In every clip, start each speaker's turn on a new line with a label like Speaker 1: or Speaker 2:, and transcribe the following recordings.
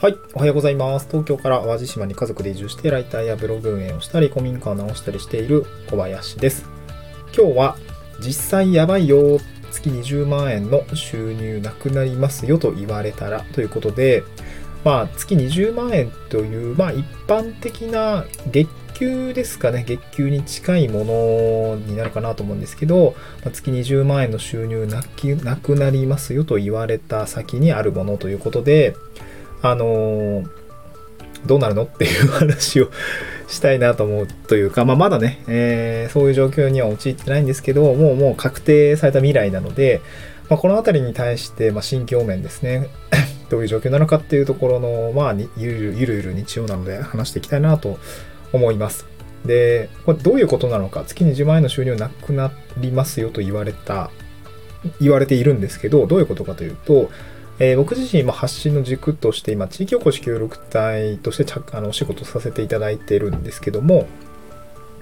Speaker 1: はい、おはようございます。東京から淡路島に家族で移住してライターやブログ運営をしたり、古民家を直したりしている小林です。今日は実際やばいよ、月20万円の収入なくなりますよと言われたらということで、まあ月20万円という、まあ一般的な月給ですかね、月給に近いものになるかなと思うんですけど、まあ月20万円の収入なくなりますよと言われた先にあるものということで、あのーどうなるのっていう話をしたいなと思うというか、まあ、まだね、えーそういう状況には陥ってないんですけど、もうもう確定された未来なので、まあ、このあたりに対して、まあ、心境面ですね、どういう状況なのかっていうところの、まあ、ゆるゆるゆるゆる日曜なので話していきたいなと思います。で、これどういうことなのか、月20万円の収入なくなりますよと言われた、言われているんですけど、どういうことかというと、えー僕自身今発信の軸として今地域おこし協力隊としてあのお仕事させていただいているんですけども、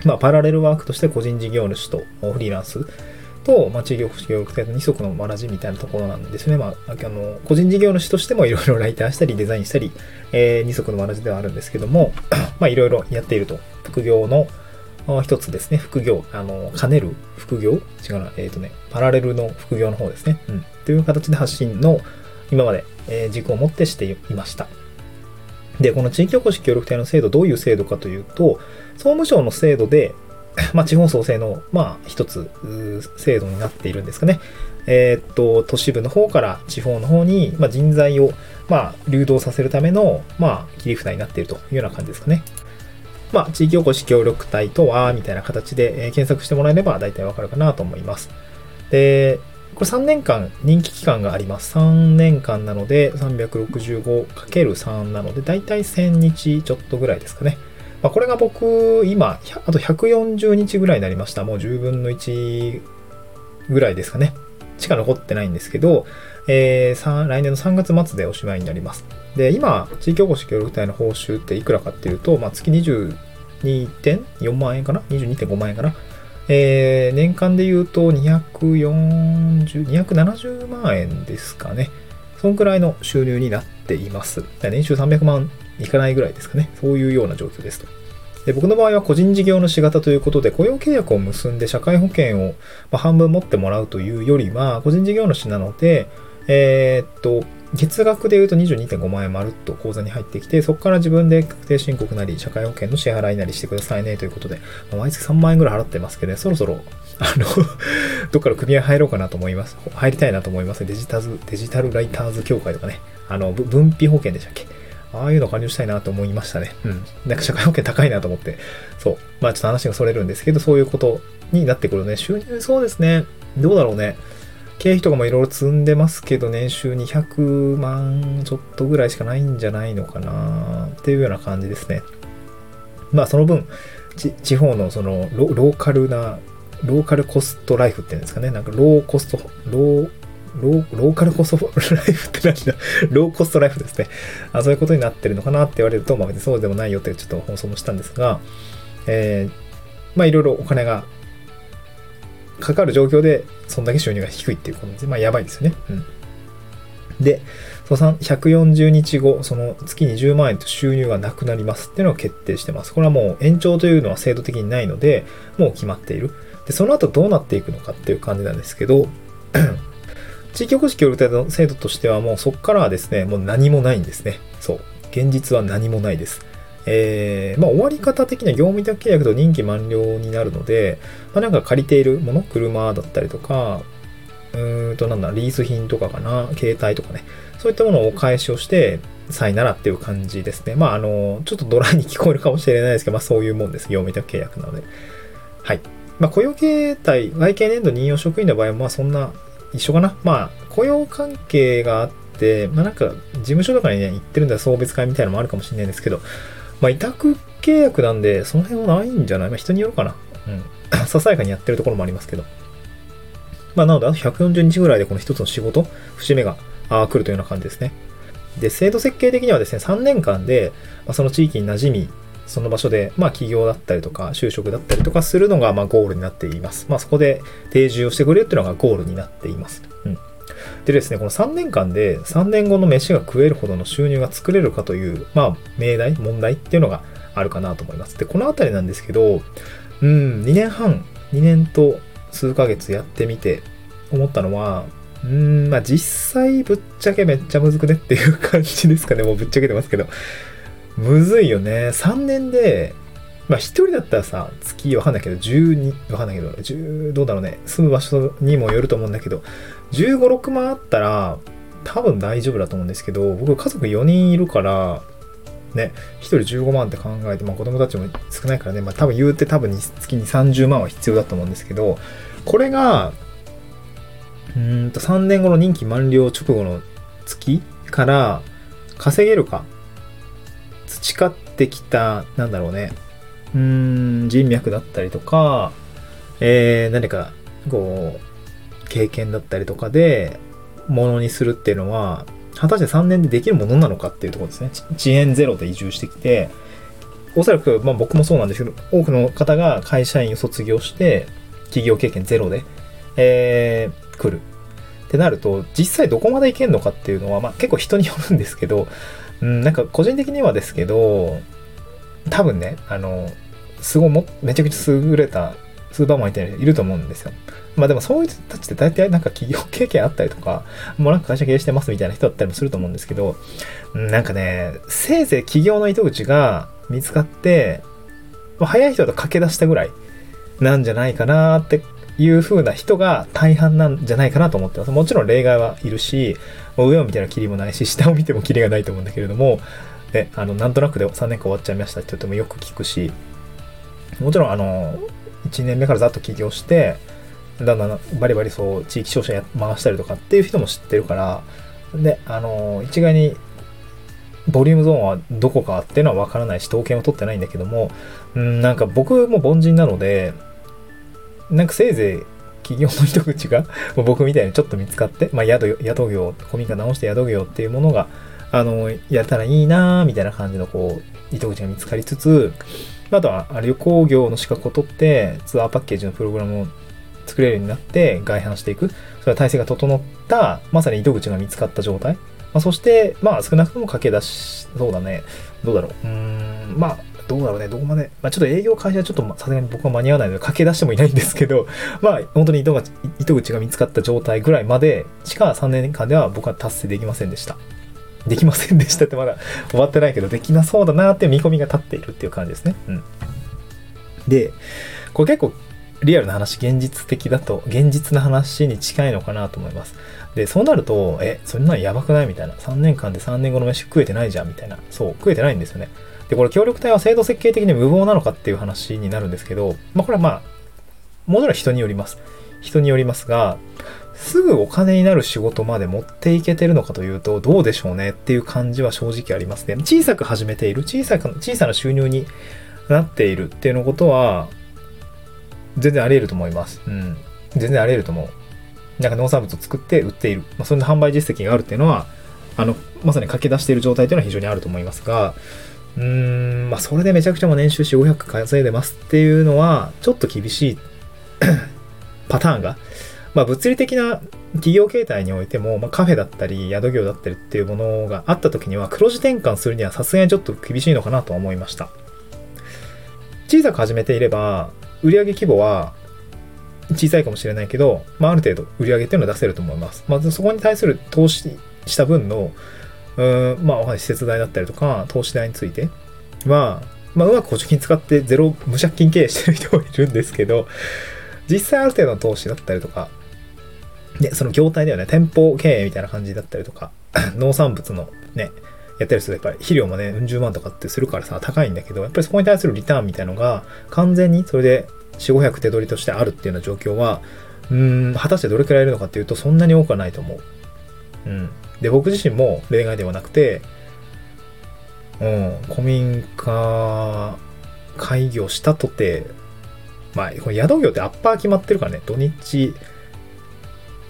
Speaker 1: まあ、パラレルワークとして個人事業主とフリーランスと、まあ、地域おこし協力隊と二足のわらじみたいなところなんですね。まあ、あの個人事業主としてもいろいろライターしたりデザインしたり、えー二足のわらじではあるんですけども、まあいろいろやっていると。副業の一つですね。副業。あの、兼ねる副業違うな。えっ、とね、パラレルの副業の方ですね。うん。という形で発信の今まで、え軸を持ってしていました。で、この地域おこし協力隊の制度、どういう制度かというと、総務省の制度で、まあ、地方創生の、まあ、一つ、制度になっているんですかね。えーっと、都市部の方から地方の方に、まあ、人材を、まあ、流動させるための、まあ、切り札になっているというような感じですかね。まあ、地域おこし協力隊とは、みたいな形で、え検索してもらえれば大体わかるかなと思います。で、これ3年間人気期間があります。3年間なので 365×3 なので大体1000日ちょっとぐらいですかね。まあ、これが僕今、あと140日ぐらいになりました。もう10分の1ぐらいですかね。しか残ってないんですけど、えー来年の3月末でおしまいになります。で、今、地域おこし協力隊の報酬っていくらかっていうと、まあ、月22.4万円かな ?22.5 万円かな？えー年間で言うと240、270万円ですかね。そんくらいの収入になっています。年収300万いかないぐらいですかね。そういうような状況ですと。で僕の場合は個人事業主型ということで、雇用契約を結んで社会保険を半分持ってもらうというよりは、個人事業主なので、えーっと、月額で言うと22.5万円まるっと口座に入ってきて、そこから自分で確定申告なり、社会保険の支払いなりしてくださいねということで、ま毎月3万円ぐらい払ってますけどね、そろそろ、あの、どっから組合入ろうかなと思います。入りたいなと思います。デジタル、デジタルライターズ協会とかね、あの、分費保険でしたっけ？ああいうの加入したいなと思いましたね。うん。なんか社会保険高いなと思って。そう。まあちょっと話がそれるんですけど、そういうことになってくるね。収入、そうですね。どうだろうね。経費とかもいろいろ積んでますけど、年収200万ちょっとぐらいしかないんじゃないのかなっていうような感じですね。まあその分、地方のそのローカルな、ローカルコストライフっていうんですかね。なんかローコスト、ロー、ローローカルコストライフって何だ？ローコストライフですねあ。そういうことになってるのかなって言われると、まあ別にそうでもないよってちょっと放送もしたんですが、えーまあいろいろお金がかかる状況で、そんだけ収入が低いっていうことです。まあ、やばいですよね。うん。で、そのさん140日後、その月20万円と収入がなくなりますっていうのが決定してます。これはもう延長というのは制度的にないので、もう決まっている。で、その後どうなっていくのかっていう感じなんですけど、地域おこし協力隊の制度としてはもうそこからはですね、もう何もないんですね。そう。現実は何もないです。えーまあ、終わり方的には業務委託契約と任期満了になるので、まあ、なんか借りているもの、車だったりとか、うーんとなんだ、リース品とかかな、携帯とかね、そういったものをお返しをして、さいならっていう感じですね。まあ、あの、ちょっとドライに聞こえるかもしれないですけど、まあ、そういうもんです。業務委託契約なので。はい。まあ、雇用形態、外形年度任用職員の場合は、まあ、そんな、一緒かな。まあ、雇用関係があって、まあ、なんか、事務所とかにね、行ってるんだ送別会みたいなのもあるかもしれないですけど、まあ、委託契約なんで、その辺はないんじゃない？まあ、人によるかな。うん。ささやかにやってるところもありますけど。まあ、なので、あと140日ぐらいでこの一つの仕事、節目があー来るというような感じですね。で、制度設計的にはですね、3年間で、まあ、その地域に馴染み、その場所で、まあ、起業だったりとか、就職だったりとかするのが、まあ、ゴールになっています。まあ、そこで定住をしてくれるっていうのがゴールになっています。うん。でですね、この3年間で3年後の飯が食えるほどの収入が作れるかという、まあ、命題、問題っていうのがあるかなと思います。で、このあたりなんですけど、うん、2年半、2年と数ヶ月やってみて思ったのは、うん、まあ実際ぶっちゃけめっちゃむずくねっていう感じですかね。もうぶっちゃけてますけど。むずいよね。3年で、まあ一人だったらさ、月わかんないけど、12、わかんないけど、10、どうだろうね。住む場所にもよると思うんだけど、15、6万あったら、多分大丈夫だと思うんですけど、僕家族4人いるから、ね、1人15万って考えて、まあ子供たちも少ないからね、まあ多分言うて多分月に30万は必要だと思うんですけど、これが、うんと3年後の任期満了直後の月から稼げるか培ってきた、なんだろうね、うん、人脈だったりとか、えー、何か、こう、経験だったりとかで、ものにするっていうのは、果たして3年でできるものなのかっていうところですね。遅延ゼロで移住してきて、おそらく、まあ僕もそうなんですけど、多くの方が会社員を卒業して、企業経験ゼロで、えー、来る。ってなると、実際どこまでいけるのかっていうのは、まあ結構人によるんですけど、うん、なんか個人的にはですけど、多分ね、あの、すごいも、めちゃくちゃ優れたスーパーマンみたいな人いると思うんですよ。まあでもそういう人たちって大体なんか企業経験あったりとか、もうなんか会社経営してますみたいな人だったりもすると思うんですけど、なんかね、せいぜい企業の糸口が見つかって、まあ、早い人と駆け出したぐらいなんじゃないかなっていう風な人が大半なんじゃないかなと思ってます。もちろん例外はいるし、上を見たらキリもないし、下を見てもキリがないと思うんだけれども、で、あの、なんとなくで3年間終わっちゃいましたって言ってもよく聞くし、もちろん、あの、1年目からざっと起業して、だんだんバリバリそう、地域商社回したりとかっていう人も知ってるから、で、あの、一概に、ボリュームゾーンはどこかっていうのはわからないし、統計も取ってないんだけども、うん、なんか僕も凡人なので、なんかせいぜい企業の糸口が 僕みたいにちょっと見つかって、まあ宿、宿業、古民家直して宿業っていうものが、あの、やったらいいなみたいな感じのこう、糸口が見つかりつつ、あとは旅行業の資格を取って、ツアーパッケージのプログラムを作れるようになって外販していく。それは体制が整った、まさに糸口が見つかった状態。まあ、そして、まあ少なくとも駆け出し、そうだね。どうだろう。うーん、まあ、どうだろうね、どこまで、まあ、ちょっと営業開始はちょっとさすがに僕は間に合わないので駆け出してもいないんですけど、まあ、本当に糸が糸口が見つかった状態ぐらいまでしか3年間では僕は達成できませんでした。できませんでしたってまだ終わってないけど、できなそうだなって見込みが立っているっていう感じですね。うん。で、これ結構リアルな話、現実的だと、現実な話に近いのかなと思います。で、そうなると、え、そんなんやばくないみたいな。3年間で3年後の飯食えてないじゃんみたいな。そう、食えてないんですよね。で、これ協力隊は制度設計的に無謀なのかっていう話になるんですけど、まあこれはまあ、もちろん人によります。人によりますが、すぐお金になる仕事まで持っていけてるのかというと、どうでしょうねっていう感じは正直ありますね。小さく始めている、小さく、小さな収入になっているっていうのことは、全然あり得ると思います。うん。全然あり得ると思う。なんか農産物を作って売っている。まあ、そんな販売実績があるっていうのは、あの、まさに駆け出している状態というのは非常にあると思いますが、うーん、まあ、それでめちゃくちゃも年収4、500稼いでますっていうのは、ちょっと厳しい パターンが、まあ、物理的な企業形態においても、まあ、カフェだったり、宿業だったりっていうものがあった時には、黒字転換するにはさすがにちょっと厳しいのかなとは思いました。小さく始めていれば、売上規模は小さいかもしれないけど、まあ、ある程度売上っていうのは出せると思います。まずそこに対する投資した分のうん、まあ、施設代だったりとか、投資代については、まあ、うまく補助金使ってゼロ無借金経営してる人もいるんですけど、実際ある程度の投資だったりとか、で、その業態ではね、店舗経営みたいな感じだったりとか、農産物のね、やったりするとやっぱり肥料もね、うん十万とかってするからさ、高いんだけど、やっぱりそこに対するリターンみたいのが、完全にそれで4、500手取りとしてあるっていうような状況は、うーん、果たしてどれくらいいるのかっていうと、そんなに多くはないと思う。うん。で、僕自身も例外ではなくて、うん、古民家開業したとて、まあ、この宿業ってアッパー決まってるからね、土日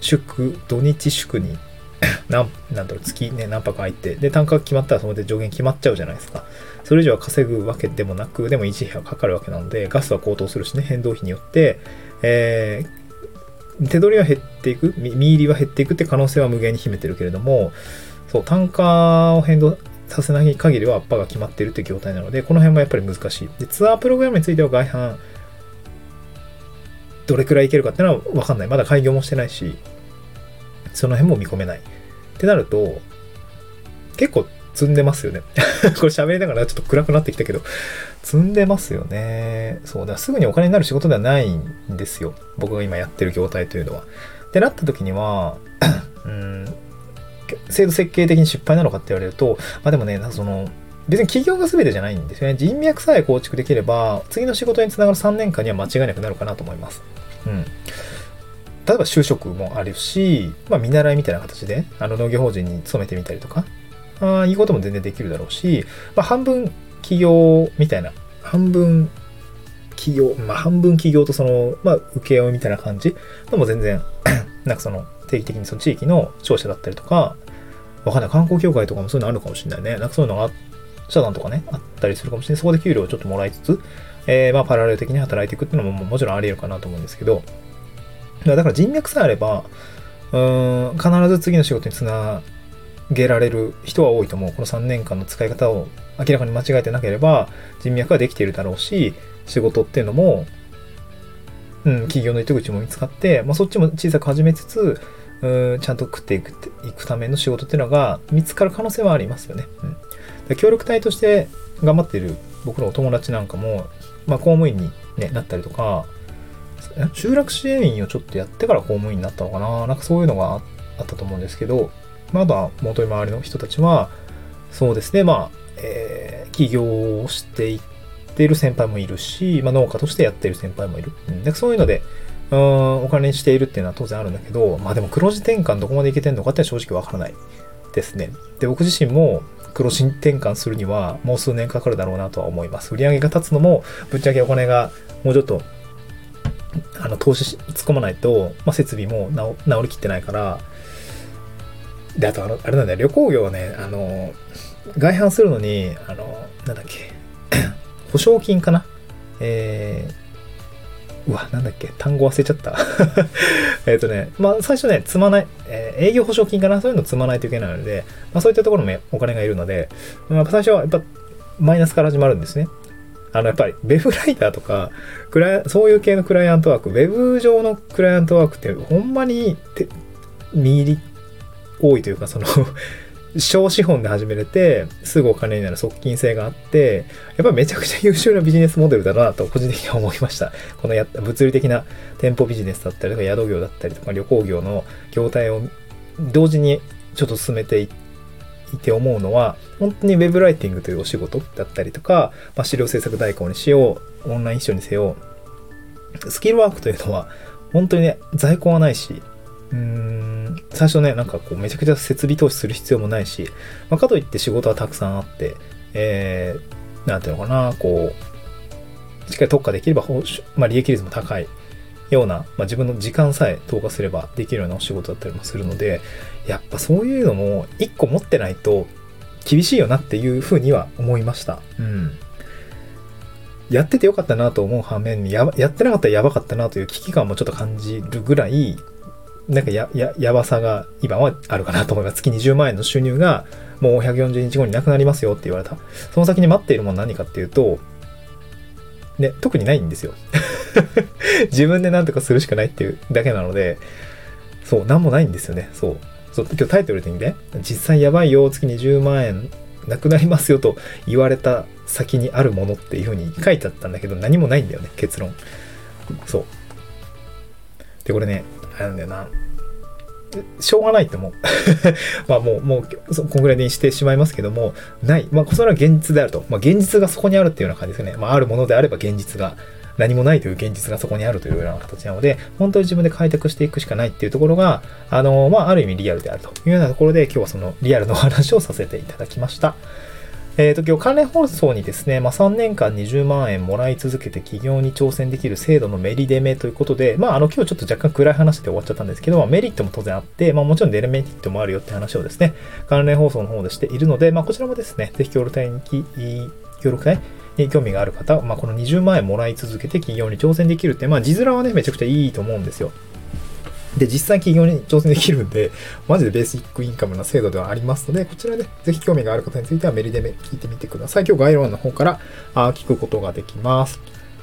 Speaker 1: 祝、土日祝に なん、なんだろう、月ね、何泊空いて、で、単価が決まったらそので上限決まっちゃうじゃないですか。それ以上は稼ぐわけでもなく、でも維持費がかかるわけなので、ガスは高騰するしね、変動費によって、えー、手取りは減っていく、見入りは減っていくって可能性は無限に秘めてるけれども、そう、単価を変動させない限りはアッパーが決まってるっていう業態なので、この辺もやっぱり難しい。で、ツアープログラムについては外販、どれくらいいけるかっていうのは分かんない。まだ開業もしてないし、その辺も見込めない。ってなると、結構積んでますよね。これ喋りながらちょっと暗くなってきたけど、積んでますよね。そうだ、すぐにお金になる仕事ではないんですよ。僕が今やってる業態というのは。ってなった時には、うん、制度設計的に失敗なのかって言われると、まあでもね、その、別に企業が全てじゃないんですよね。人脈さえ構築できれば、次の仕事につながる3年間には間違いなくなるかなと思います。うん。例えば就職もあるし、まあ見習いみたいな形で、あの農業法人に勤めてみたりとか、あいうことも全然できるだろうし、まあ半分企業みたいな、半分企業、まあ半分企業とその、まあ請負みたいな感じのも全然 なんかその定期的にその地域の商社だったりとか、わかんない、観光協会とかもそういうのあるかもしれないね。なんかそういうのが、社団とかね、あったりするかもしれない。そこで給料をちょっともらいつつ、えー、まあパラレル的に働いていくっていうのももちろんあり得るかなと思うんですけど、だから人脈さえあれば、うん、必ず次の仕事につなげられる人は多いと思う。この3年間の使い方を明らかに間違えてなければ、人脈はできているだろうし、仕事っていうのも、うん、企業の糸口も見つかって、まあ、そっちも小さく始めつつ、うんちゃんと食っていくいくための仕事っていうのが見つかる可能性はありますよね。うん、協力隊として頑張っている僕のお友達なんかも、まあ、公務員に、ね、なったりとか、集落支援員をちょっとやってから公務員になったのかな？なんかそういうのがあったと思うんですけど、まだ元に周りの人たちは、そうですね、まあ、えー、起業をしていってる先輩もいるし、まあ、農家としてやってる先輩もいる。うん、でそういうので、うん、お金にしているっていうのは当然あるんだけど、まあでも黒字転換どこまでいけてんのかって正直わからないですね。で、僕自身も黒字転換するにはもう数年かかるだろうなとは思います。売上が立つのも、ぶっちゃけお金がもうちょっと、あの、投資突っ込まないと、まあ、設備も治りきってないから、で、あとあの、あれなんだよ、旅行業はね、あの、外販するのに、あの、なんだっけ、保証金かな。えー、うわ、なんだっけ、単語忘れちゃった。えっとね、まあ最初ね、積まない、えー、営業保証金かな？そういうの積まないといけないので、まあそういったところもお金がいるので、まあ最初はやっぱマイナスから始まるんですね。あの、やっぱり、ウェブライターとか、クラそういう系のクライアントワーク、ウェブ上のクライアントワークって、ほんまに、て見入り多いというか、その小資本で始めれて、すぐお金になる側近性があって、やっぱりめちゃくちゃ優秀なビジネスモデルだなと個人的には思いました。このや物理的な店舗ビジネスだったりとか宿業だったりとか旅行業の業態を同時にちょっと進めていって思うのは、本当にウェブライティングというお仕事だったりとか、まあ、資料制作代行にしよう、オンライン秘書にせよ、スキルワークというのは本当にね、在庫はないし、うーん、最初ね、なんかこう、めちゃくちゃ設備投資する必要もないし、まあ、かといって仕事はたくさんあって、えー、なんていうのかな、こう、しっかり特化できれば、まあ、利益率も高いような、まあ、自分の時間さえ投下すればできるようなお仕事だったりもするので、やっぱそういうのも一個持ってないと厳しいよなっていうふうには思いました。うん。やっててよかったなと思う反面にや、やってなかったらやばかったなという危機感もちょっと感じるぐらい、なんかや、や、やばさが今はあるかなと思います。月20万円の収入がもう140日後になくなりますよって言われた。その先に待っているもの何かっていうと、ね、特にないんですよ。自分で何とかするしかないっていうだけなので、そう、なんもないんですよね。そう。そう今日タイトルでね、実際やばいよ、月20万円なくなりますよと言われた先にあるものっていう風に書いてあったんだけど、何もないんだよね、結論。そう。で、これね、あるんだよな。しょうがないってもう まあもう、もう、こんぐらいにしてしまいますけども、ない。まあ、それは現実であると。まあ、現実がそこにあるっていうような感じですね。まあ、あるものであれば現実が、何もないという現実がそこにあるというような形なので、本当に自分で開拓していくしかないっていうところが、あの、まあ、ある意味リアルであるというようなところで、今日はそのリアルの話をさせていただきました。えっ、ー、と、今日関連放送にですね、まあ、3年間20万円もらい続けて起業に挑戦できる制度のメリデメということで、まあ、あの、今日ちょっと若干暗い話で終わっちゃったんですけど、まあ、メリットも当然あって、まあ、もちろんデメリットもあるよって話をですね、関連放送の方でしているので、まあ、こちらもですね、ぜひ協力隊に、協力隊？に興味がある方、まあ、この20万円もらい続けて起業に挑戦できるって、まあ、字面はね、めちゃくちゃいいと思うんですよ。で、実際企業に挑戦できるんで、マジでベーシックインカムな制度ではありますので、こちらで、ぜひ興味がある方についてはメリデメ聞いてみてください。今日概要欄の方からあ聞くことができます。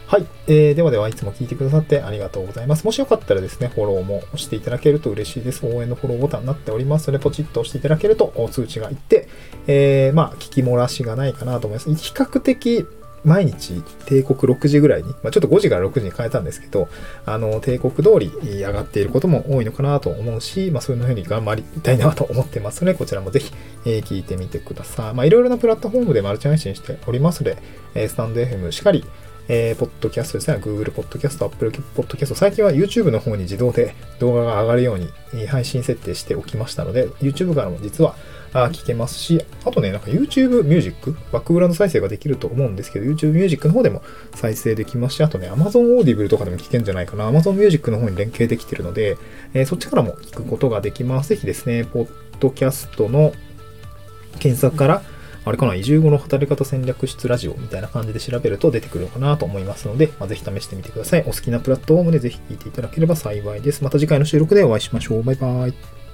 Speaker 1: はい。えー、ではでは、いつも聞いてくださってありがとうございます。もしよかったらですね、フォローも押していただけると嬉しいです。応援のフォローボタンになっておりますので、ポチッと押していただけると通知がいって、えー、まあ、聞き漏らしがないかなと思います。比較的、毎日帝国6時ぐらいに、まあ、ちょっと5時から6時に変えたんですけど、あの、帝国通り上がっていることも多いのかなと思うし、まあ、そういうふうに頑張りたいなと思ってますので、こちらもぜひ、えー聞いてみてください。まあ、いろいろなプラットフォームでマルチ配信しておりますので、えースタンド FM しかり、えーポッドキャストですね、Google ポッドキャスト、Apple ポッドキャスト、最近は YouTube の方に自動で動画が上がるように配信設定しておきましたので、YouTube からも実はあ聞けますし、あとね、なんか YouTube ミュージック、バックグラウンド再生ができると思うんですけど、YouTube ミュージックの方でも再生できますし、あとね、Amazon Audible とかでも聞けるんじゃないかな。Amazon Music の方に連携できてるので、えーそっちからも聞くことができます。ぜひですね、ポッドキャストの検索から、あれかな、移住後の働き方戦略室ラジオみたいな感じで調べると出てくるのかなと思いますので、まあ、ぜひ試してみてください。お好きなプラットフォームでぜひ聞いていただければ幸いです。また次回の収録でお会いしましょう。バイバイ。